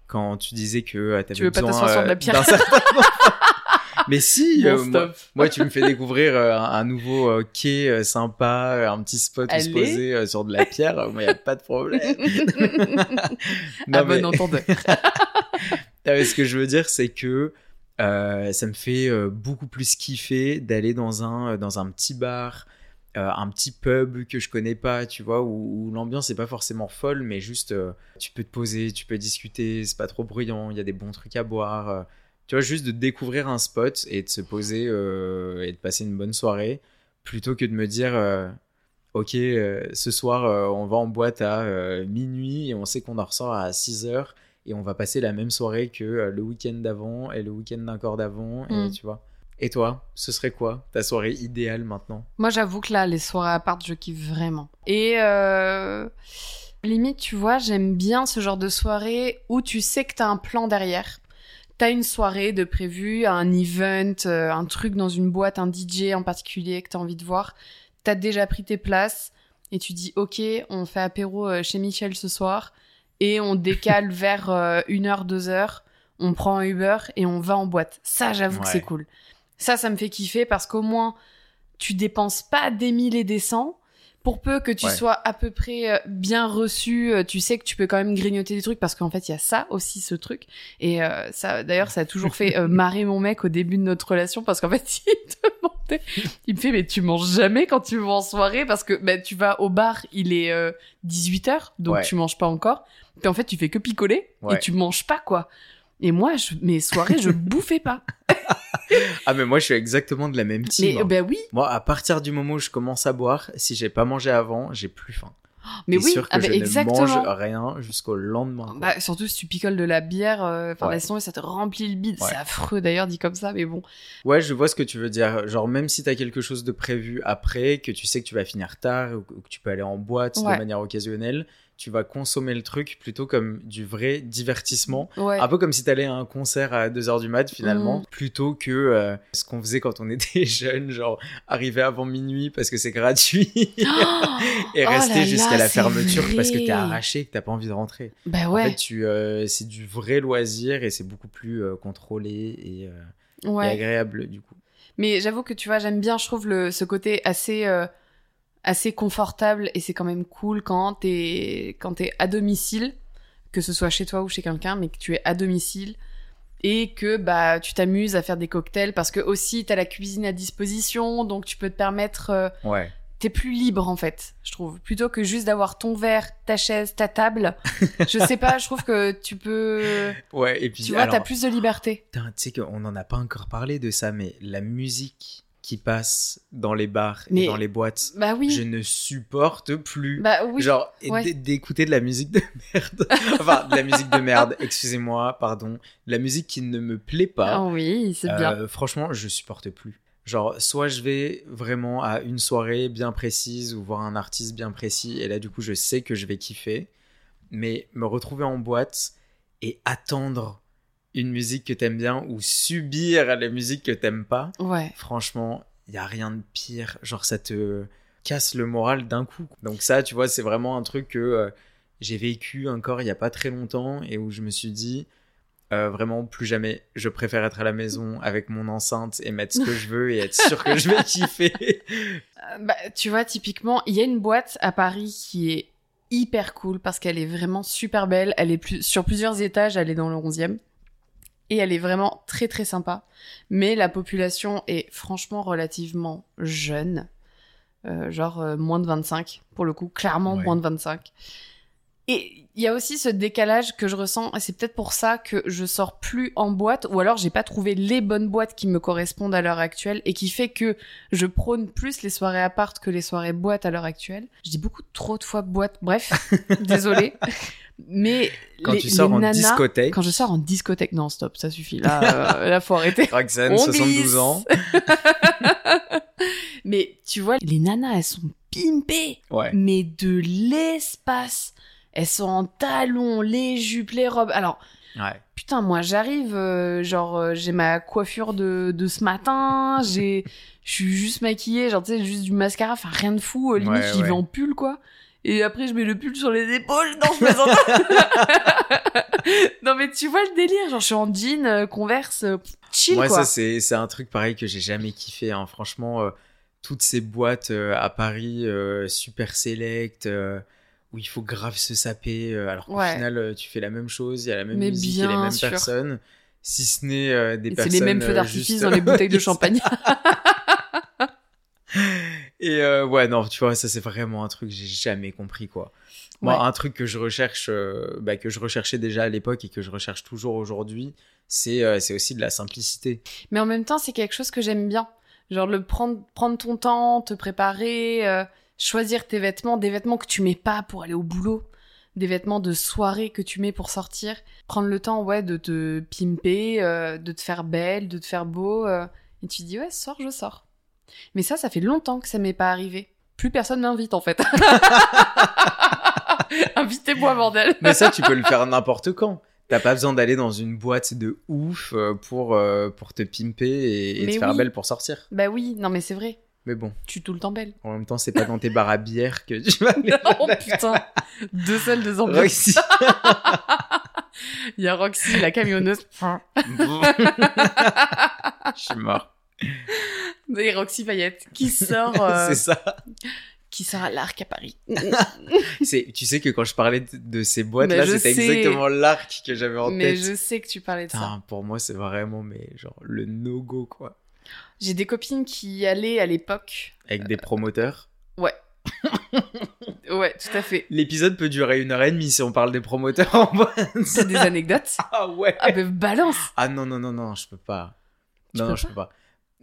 quand tu disais que euh, Tu veux pas besoin t'asseoir sur de la euh, pierre d'un certain <laughs> Mais si, Bon, euh, moi, moi, tu me fais découvrir euh, un, nouveau euh, quai sympa, un petit spot où se Allez. poser sur de la pierre, euh, moi y a pas de problème. <laughs> <laughs> à Non, bon mais- entendeur. Ah, mais ce que je veux dire, c'est que ça me fait beaucoup plus kiffer d'aller dans un, dans un petit bar, euh, un petit pub que je connais pas, tu vois, où, où l'ambiance est pas forcément folle, mais juste euh, tu peux te poser, tu peux discuter, c'est pas trop bruyant, il y a des bons trucs à boire. euh, tu vois, juste de découvrir un spot et de se poser et de passer une bonne soirée, plutôt que de me dire. Ok, ce soir, on va en boîte à minuit et on sait qu'on en ressort à 6 heures et on va passer la même soirée que le week-end d'avant et le week-end d'encore d'avant, et Mm. tu vois. Et toi, ce serait quoi ta soirée idéale maintenant? Moi, j'avoue que là, les soirées à part, je kiffe vraiment. Et euh, limite, tu vois, j'aime bien ce genre de soirée où tu sais que t'as un plan derrière. T'as une soirée de prévu, un event, euh, un truc dans une boîte, un DJ en particulier que t'as envie de voir. T'as déjà pris tes places et tu dis, ok, on fait apéro euh, chez Michel ce soir et on décale <laughs> vers euh, une heure, deux heures. On prend un Uber et on va en boîte. Ça, j'avoue que c'est cool. Ça, ça me fait kiffer parce qu'au moins, tu dépenses pas des mille et des cents. Pour peu que tu Ouais. sois à peu près euh, bien reçu, euh, tu sais que tu peux quand même grignoter des trucs parce qu'en fait, il y a ça aussi, ce truc. Et euh, ça, d'ailleurs, ça a toujours fait euh, <laughs> marrer mon mec au début de notre relation parce qu'en fait, <laughs> il demandait, il me fait, mais tu manges jamais quand tu vas en soirée parce que bah, tu vas au bar, il est 18h, donc Ouais. tu manges pas encore. Et en fait, tu fais que picoler Ouais. et tu manges pas, quoi. Et moi, je, mes soirées, je <laughs> bouffais pas. Ah, mais moi, je suis exactement de la même team. Mais hein. ben oui, Moi, à partir du moment où je commence à boire, si j'ai pas mangé avant, j'ai plus faim. mais oui, sûr que ah, je ben, ne exactement. mange rien jusqu'au lendemain. Bah, surtout si tu picoles de la bière, euh, enfin, Ouais. laisse tomber, ça te remplit le bide. Ouais. C'est affreux d'ailleurs, dit comme ça, mais bon. Ouais, je vois ce que tu veux dire. Genre, même si t'as quelque chose de prévu après, que tu sais que tu vas finir tard ou que ou que tu peux aller en boîte Ouais. de manière occasionnelle, tu vas consommer le truc plutôt comme du vrai divertissement. Ouais. Un peu comme si t'allais à un concert à 2h du mat finalement, Mm. plutôt que euh, ce qu'on faisait quand on <laughs> était jeune, genre arriver avant minuit parce que c'est gratuit <gasps> et Oh rester jusqu'à la fermeture parce que t'es arraché et que t'as pas envie de rentrer. bah En ouais, fait, tu, euh, c'est du vrai loisir et c'est beaucoup plus euh, contrôlé et, et agréable du coup. Mais j'avoue que tu vois, j'aime bien, je trouve, le, ce côté assez, assez confortable et c'est quand même cool quand t'es, quand t'es à domicile, que ce soit chez toi ou chez quelqu'un, mais que tu es à domicile et que bah tu t'amuses à faire des cocktails parce que aussi t'as la cuisine à disposition, donc tu peux te permettre, euh, Ouais. t'es plus libre en fait, je trouve, plutôt que juste d'avoir ton verre, ta chaise, ta table. <laughs> je sais pas, je trouve que tu peux, Ouais, et puis tu vois, alors, t'as plus de liberté. tu sais qu'on n'en a pas encore parlé de ça, mais la musique qui passe dans les bars Mais- et dans les boîtes, Bah oui, je ne supporte plus. bah oui. Genre, ouais. d'écouter de la musique de <laughs> merde. enfin, de la musique de merde, excusez-moi, pardon. De la musique qui ne me plaît pas. Ah oui, c'est bien. Euh, franchement, je supporte plus. Genre, soit je vais vraiment à une soirée bien précise ou voir un artiste bien précis, et là, du coup, je sais que je vais kiffer. Mais me retrouver en boîte et attendre une musique que t'aimes bien ou subir la musique que t'aimes pas, Ouais. franchement, il y a rien de pire. Genre, ça te casse le moral d'un coup. Donc ça, tu vois, c'est vraiment un truc que euh, j'ai vécu encore il y a pas très longtemps et où je me suis dit, euh, vraiment, plus jamais, je préfère être à la maison avec mon enceinte et mettre ce que je veux et être sûr que je vais <laughs> kiffer. Euh, Bah, tu vois, typiquement, il y a une boîte à Paris qui est hyper cool parce qu'elle est vraiment super belle. Elle est plus, sur plusieurs étages, elle est dans le 11e. Et elle est vraiment très très sympa. Mais la population est franchement relativement jeune. Euh, genre euh, moins de 25 pour le coup, clairement Ouais. moins de 25. Et il y a aussi ce décalage que je ressens, et c'est peut-être pour ça que je sors plus en boîte, ou alors j'ai pas trouvé les bonnes boîtes qui me correspondent à l'heure actuelle, et qui fait que je prône plus les soirées appart que les soirées boîte à l'heure actuelle. Je dis beaucoup trop de fois boîte, bref, <laughs> désolé. Mais Quand les, tu sors les en nanas- discothèque, quand je sors en discothèque, non stop, ça suffit, là, euh, <laughs> là faut arrêter. Roxane, On 72 glisse. ans. <laughs> Mais tu vois, les nanas, elles sont pimpées. Ouais. mais de l'espace. Elles sont en talons, les jupes, les robes. Alors, Ouais. putain, moi j'arrive, euh, genre euh, j'ai ma coiffure de, de ce matin, j'ai, je suis juste maquillée, genre tu sais, juste du mascara, enfin rien de fou, euh, limite Ouais, j'y vais en pull quoi. Et après je mets le pull sur les épaules, non je plaisante. <laughs> non mais tu vois le délire, genre je suis en jean, euh, converse, euh, chill Moi, quoi. ça, c'est c'est un truc pareil que j'ai jamais kiffé. hein. Franchement, euh, toutes ces boîtes euh, à Paris, euh, super select, où il faut grave se saper, alors qu'au Ouais. final, tu fais la même chose, il y a la même Mais musique, il y a les mêmes sûr. personnes. Si ce n'est euh, des Et c'est personnes. les mêmes feux d'artifice juste- dans les bouteilles de <laughs> champagne. <laughs> Et euh, ouais, non, tu vois, ça c'est vraiment un truc que j'ai jamais compris, quoi. Moi, Ouais. un truc que je recherche, euh, bah, que je recherchais déjà à l'époque et que je recherche toujours aujourd'hui, c'est euh, c'est aussi de la simplicité. Mais en même temps, c'est quelque chose que j'aime bien. Genre le prendre, prendre ton temps, te préparer, euh, choisir tes vêtements, des vêtements que tu mets pas pour aller au boulot, des vêtements de soirée que tu mets pour sortir. Prendre le temps, ouais, de te pimper, de te faire belle, de te faire beau. et tu te dis, ouais, sors, je sors. Mais ça, ça fait longtemps que ça m'est pas arrivé. Plus personne m'invite, en fait. <laughs> Invitez-moi, bordel. Mais ça, tu peux le faire n'importe quand. T'as pas besoin d'aller dans une boîte de ouf euh, pour, euh, pour te pimper et, te faire belle pour sortir. Bah oui, non mais c'est vrai. Mais bon, Tu tout le temps belle. en même temps, c'est pas dans tes bars à bière que tu vas aller. <laughs> oh putain. Deux salles, deux ambiances. Roxy. <laughs> Il y a Roxy, la camionneuse. Je suis mort. <laughs> Et Roxy Payette, qui <laughs> sort, euh, C'est ça. qui sort à l'Arc à Paris. <laughs> C'est, tu sais que quand je parlais de, de ces boîtes-là, Mais c'était exactement l'arc que j'avais en Mais tête. je sais que tu parlais de ça. Pour moi, c'est vraiment mais genre le no-go, quoi. J'ai des copines qui y allaient à l'époque. Avec des promoteurs. Ouais. ouais, tout à fait. L'épisode peut durer une heure et demie si on parle des promoteurs en. T'as des anecdotes Ah ouais. Ah ben balance Ah non, non, non, non, je peux pas. Tu Non, non, je peux pas.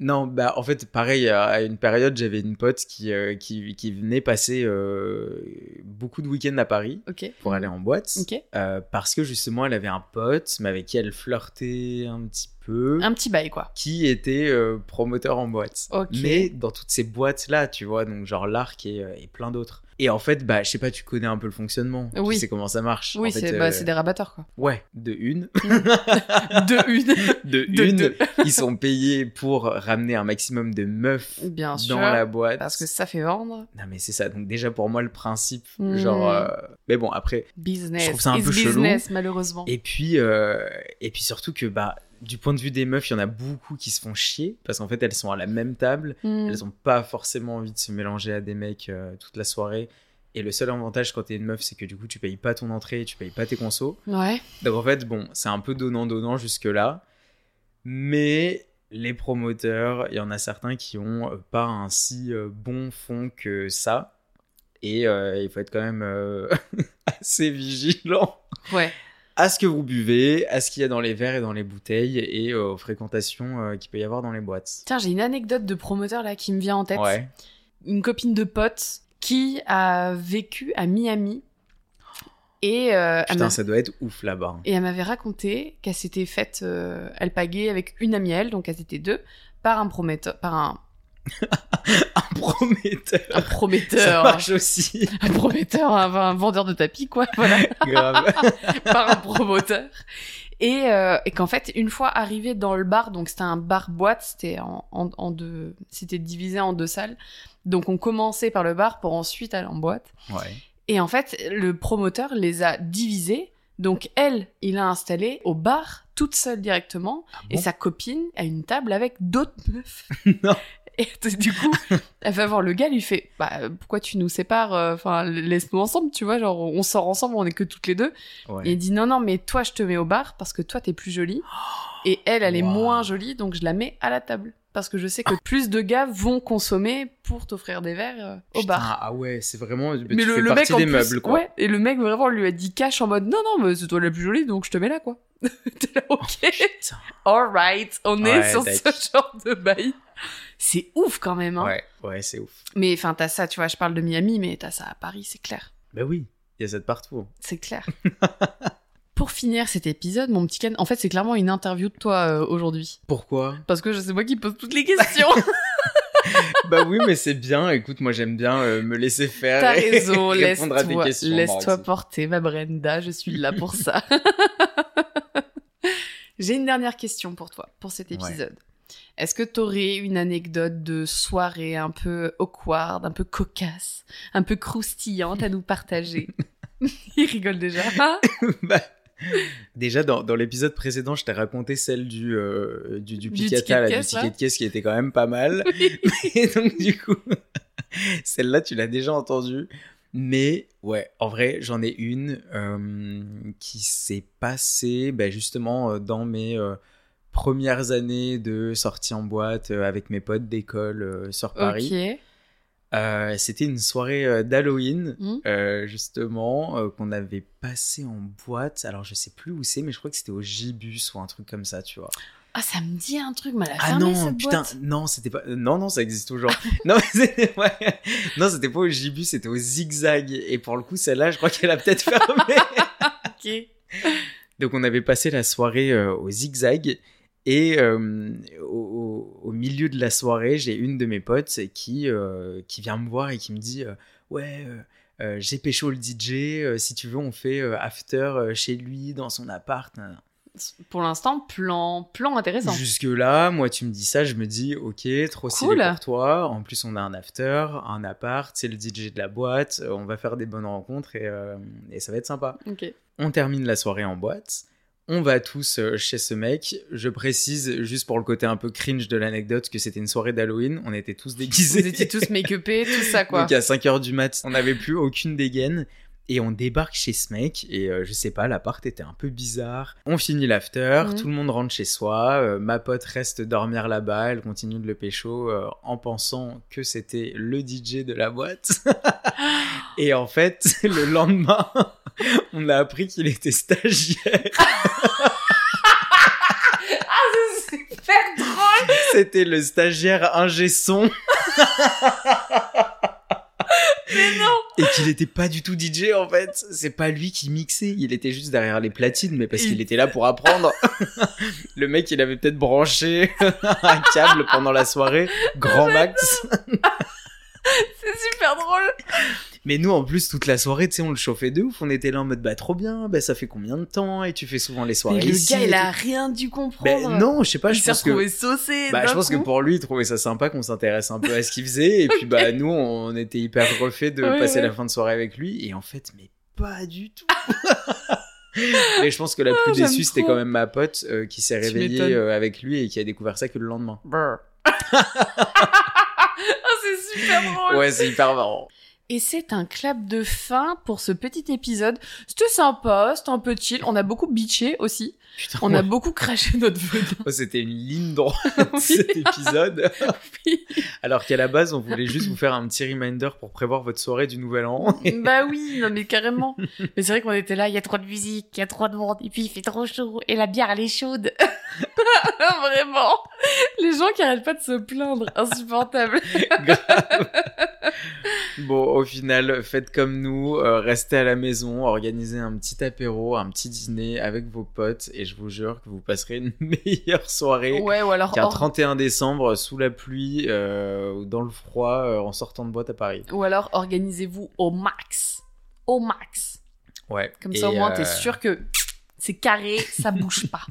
Non, bah en fait, pareil, à une période, j'avais une pote qui, euh, qui, qui venait passer euh, beaucoup de week-ends à Paris Ok. pour aller en boîte. Ok. euh, parce que justement, elle avait un pote, mais avec qui elle flirtait un petit peu, Un petit bail, quoi. qui était euh, promoteur en boîte. Ok. Mais dans toutes ces boîtes-là, tu vois, donc genre l'Arc et, euh, et plein d'autres. Et en fait, bah, je sais pas, tu connais un peu le fonctionnement. Oui. Tu sais comment ça marche. Oui, En fait, c'est euh, bah, c'est des rabatteurs, quoi. Ouais, de une. <laughs> De une. <laughs> de De une, deux. ils sont payés pour ramener un maximum de meufs Bien sûr. dans la boîte. Parce que ça fait vendre. Non mais c'est ça, donc déjà pour moi le principe, Hmm. genre... euh, Mais bon, après... Business. Je trouve ça un It's peu chelou. business, malheureusement. Et puis, euh, et puis surtout que, bah, du point de vue des meufs, il y en a beaucoup qui se font chier, parce qu'en fait elles sont à la même table, Hmm. elles ont pas forcément envie de se mélanger à des mecs euh, toute la soirée. Et le seul avantage quand t'es une meuf, c'est que du coup tu payes pas ton entrée, tu payes pas tes consos. Ouais. Donc en fait, bon, c'est un peu donnant-donnant jusque-là. Mais les promoteurs, il y en a certains qui ont euh, pas un si euh, bon fond que ça. Et euh, il faut être quand même euh, <laughs> assez vigilant Ouais. À ce que vous buvez, à ce qu'il y a dans les verres et dans les bouteilles et euh, aux fréquentations euh, qu'il peut y avoir dans les boîtes. Tiens, j'ai une anecdote de promoteur là qui me vient en tête. Ouais. Une copine de pote qui a vécu à Miami et, euh, Putain, ça doit être ouf là-bas. et elle m'avait raconté qu'elle s'était faite alpaguer avec une amie à elle, donc elles étaient deux, par un prometteur, par un, <laughs> Un prometteur. un Ça prometteur, marche aussi. un prometteur, un, un vendeur de tapis quoi, <laughs> voilà. Grave. <laughs> par un promoteur. Et, euh, et qu'en fait, une fois arrivé dans le bar, donc c'était un bar-boîte, c'était en, en, en deux, c'était divisé en deux salles. Donc on commençait par le bar pour ensuite aller en boîte. Ouais. Et en fait, le promoteur les a divisés. Donc elle, il a installé au bar toute seule directement. Ah Et sa copine à une table avec d'autres meufs. Non. <laughs> Et du coup, <laughs> elle va voir le gars, lui fait bah pourquoi tu nous sépares euh, Enfin laisse-nous ensemble, tu vois, genre on sort ensemble, on est que toutes les deux. Ouais. Et il dit non non mais toi je te mets au bar parce que toi t'es plus jolie <gasps> et elle elle est moins jolie donc je la mets à la table parce que je sais que plus de gars vont consommer pour t'offrir des verres euh, au Putain, bar. Ah ouais, c'est vraiment. Mais tu le, fais le partie mec en des plus, meubles, quoi. ouais, et le mec vraiment lui a dit cash en mode non non mais c'est toi la plus jolie donc je te mets là quoi. <laughs> T'es là ok. Putain. Alright, on est sur ce genre de bail. C'est ouf quand même. Hein. Ouais, ouais, c'est ouf. Mais enfin t'as ça, tu vois, je parle de Miami, mais t'as ça à Paris, c'est clair. Bah oui, il y a ça de partout. C'est clair. <laughs> Pour finir cet épisode, mon petit Ken, en fait c'est clairement une interview de toi euh, aujourd'hui. Pourquoi? Parce que c'est moi qui pose toutes les questions. <laughs> Bah oui, mais c'est bien. Écoute, moi j'aime bien euh, me laisser faire. T'as raison, <laughs> laisse-toi porter, ma Brenda, je suis là pour ça. J'ai une dernière question pour toi, pour cet Ouais. Est-ce que t'aurais une anecdote de soirée un peu awkward, un peu cocasse, un peu croustillante à nous partager <laughs> <laughs> Il rigole déjà. Ah <laughs> Bah, Déjà, dans, dans l'épisode précédent, je t'ai raconté celle du, euh, du, du Du picata, ticket de là, du caisse, ticket là. de caisse qui était quand même pas mal. Et donc, du coup, celle-là, tu l'as déjà entendue. Mais ouais, en vrai, j'en ai une euh, qui s'est passée bah, justement euh, dans mes euh, premières années de sortie en boîte euh, avec mes potes d'école euh, sur Paris. Euh, C'était une soirée d'Halloween, Hmm. euh, justement, euh, qu'on avait passé en boîte. Alors, je sais plus où c'est, mais je crois que c'était au Gibus ou un truc comme ça, tu vois. Ah, ça me dit un truc, mais elle a Ah fermé non, cette putain, boîte. non, c'était pas. Non, non, ça existe toujours. <laughs> non, c'était ouais. non, c'était pas au Gibus, c'était au Zigzag. Et pour le coup, celle-là, je crois qu'elle a peut-être fermé. <laughs> Ok. Donc on avait passé la soirée au zigzag et euh, au, milieu de la soirée, j'ai une de mes potes qui, euh, qui vient me voir et qui me dit euh, Ouais, j'ai pécho le DJ, si tu veux, on fait after chez lui, dans son appart. nan, nan. Pour l'instant, plan, plan intéressant. Jusque-là, moi, tu me dis ça, je me dis Ok, trop stylé Cool. pour toi. En plus, on a un after, un appart, c'est le DJ de la boîte, on va faire des bonnes rencontres et, et ça va être sympa. Ok. On termine la soirée en boîte. On va tous euh, chez ce mec. Je précise, juste pour le côté un peu cringe de l'anecdote, que c'était une soirée d'Halloween. On était tous déguisés. Vous étiez tous make-upés, tout ça, quoi. Donc à 5h du mat, on n'avait plus aucune dégaine. Et on débarque chez ce mec. Et euh, je sais pas, l'appart était un peu bizarre. On finit l'after. Mhm. Tout le monde rentre chez soi. euh, ma pote reste dormir là-bas. Elle continue de le pécho euh, en pensant que c'était le DJ de la boîte. <laughs> et en fait, <laughs> le lendemain, <laughs> on a appris qu'il était stagiaire. C'est super drôle C'était le stagiaire ingé son. Mais non Et qu'il était pas du tout DJ en fait. C'est pas lui qui mixait. Il était juste derrière les platines, mais parce Il- qu'il était là pour apprendre. <laughs> le mec, il avait peut-être branché <laughs> un câble pendant la soirée. Grand max. <laughs> C'est super drôle Mais nous, en plus, toute la soirée, tu sais, on le chauffait de ouf. On était là en mode, bah, trop bien. Bah, ça fait combien de temps? Et tu fais souvent les soirées Mais le ici gars, il a rien dû comprendre. Ben non, je sais pas, il je pense que... saucé Bah, je pense que pour lui, il trouvait ça sympa qu'on s'intéresse un peu à ce qu'il faisait. Et puis, <laughs> bah, nous, on était hyper refait de passer la fin de soirée avec lui. Et en fait, mais pas du tout. <laughs> Mais je pense que la plus Ah, déçue, c'était quand même ma pote euh, qui s'est réveillée euh, avec lui et qui a découvert ça que le lendemain. Ah, <laughs> c'est super drôle. Ouais, c'est hyper marrant. Et c'est un clap de fin pour ce petit épisode. C'était sympa, c'était un peu chill. On a beaucoup bitché aussi. Putain, On a beaucoup craché <laughs> notre venin. Oh, c'était une ligne droite <laughs> Oui. cet épisode. <laughs> Oui. Alors qu'à la base, on voulait juste vous faire un petit reminder pour prévoir votre soirée du Nouvel An. bah oui, non mais carrément. Mais c'est vrai qu'on était là, il y a trop de musique, il y a trop de monde, et puis il fait trop chaud, et la bière elle est chaude. Vraiment. Les gens qui arrêtent pas de se plaindre, insupportable. Grave. Bon, au final, faites comme nous, euh, restez à la maison, organisez un petit apéro, un petit dîner avec vos potes, et je vous jure que vous passerez une <laughs> meilleure soirée Ouais, ou alors, qu'un or- 31 décembre sous la pluie euh, ou dans le froid euh, en sortant de boîte à Paris. ou alors organisez-vous au max. Au max. Ouais. Comme ça au moins t'es sûr que c'est carré, ça <laughs> bouge pas.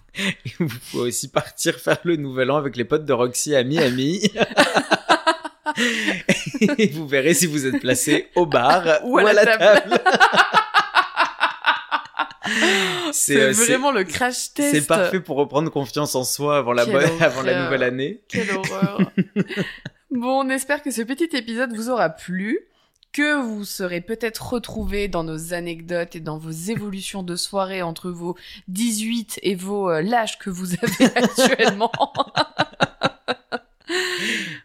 Vous pouvez aussi partir faire le nouvel an avec les potes de Roxy à Miami. <laughs> et vous verrez si vous êtes placé au bar <laughs> Ou à la table. <laughs> C'est euh, c'est- vraiment le crash test. c'est parfait pour reprendre confiance en soi avant la, Quelle bonne, <laughs> avant la horreur. nouvelle année. Quelle horreur. Bon, on espère que ce petit épisode vous aura plu, que vous serez peut-être retrouvés dans nos anecdotes et dans vos évolutions de soirée entre vos 18 et vos euh, l'âge que vous avez actuellement.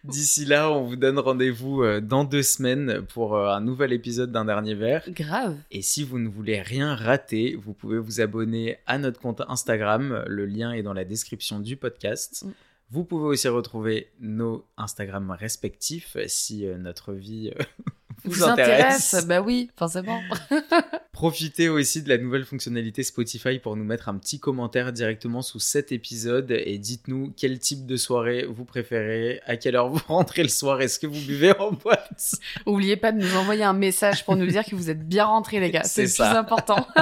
D'ici là, on vous donne rendez-vous euh, dans deux semaines pour euh, un nouvel épisode d'un dernier verre. Grave. Et si vous ne voulez rien rater, vous pouvez vous abonner à notre compte Instagram. Le lien est dans la description du podcast. Mm. Vous pouvez aussi retrouver nos Instagram respectifs si euh, notre vie <laughs> vous, Vous intéresse. intéresse Bah oui, forcément. <laughs> Profitez aussi de la nouvelle fonctionnalité Spotify pour nous mettre un petit commentaire directement sous cet épisode et dites-nous quel type de soirée vous préférez, à quelle heure vous rentrez le soir, est-ce que vous buvez en boîte? Oubliez pas de nous envoyer un message pour nous dire que vous êtes bien rentrés, les gars. C'est le plus important. <laughs>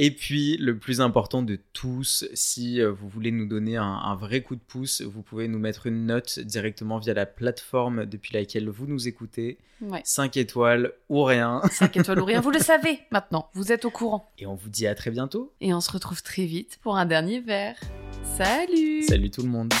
Et puis, le plus important de tous, si euh, vous voulez nous donner un, un vrai coup de pouce, vous pouvez nous mettre une note directement via la plateforme depuis laquelle vous nous écoutez. Ouais. 5 étoiles ou rien. 5 étoiles ou rien, vous le <laughs> savez maintenant. Vous êtes au courant. Et on vous dit à très bientôt. Et on se retrouve très vite pour un dernier verre. Salut Salut tout le monde.